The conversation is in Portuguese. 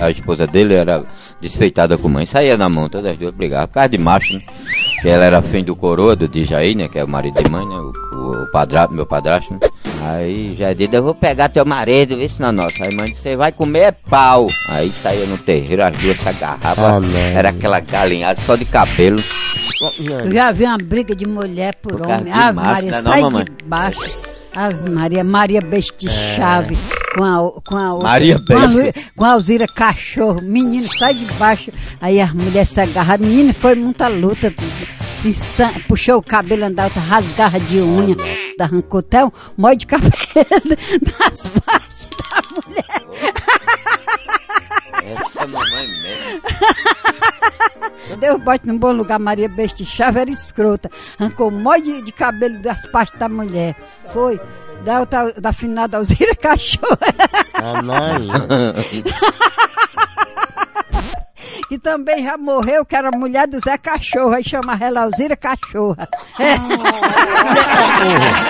a esposa dele era desfeitada com mãe. Saía na mão, todas as duas brigavam. Por causa de macho, né? Que ela era fim do coroa, do Dijaí, né? Que é o marido de mãe, né? O, o, o padrasto, meu padrasto, né? Aí já disse, eu vou pegar teu marido, vê se na nossa. Aí mãe disse, você vai comer é pau. Aí saía no terreiro, as duas se agarravam. Ah, era aquela galinhada só de cabelo. Eu já vi uma briga de mulher por, Por homem. macho, Maria, não é não, sai mamãe? de baixo. Ave Maria, Maria Beste Chave com a, com a outra. Maria com a. Lu- com a Alzira Cachorro. Menino, sai de baixo. Aí as mulheres se agarraram. Menino, foi muita luta. Se puxou o cabelo, andava, rasgava de unha. Arrancou até um molho de cabelo nas partes Deus bote num bom lugar, Maria Beste Chave era escrota. Arrancou um monte de, de cabelo das partes da mulher. Foi. Da, outra, da finada Alzira Cachorro. Que também já morreu, que era mulher do Zé Cachorro. Aí chamava ela Alzira Cachorra. É.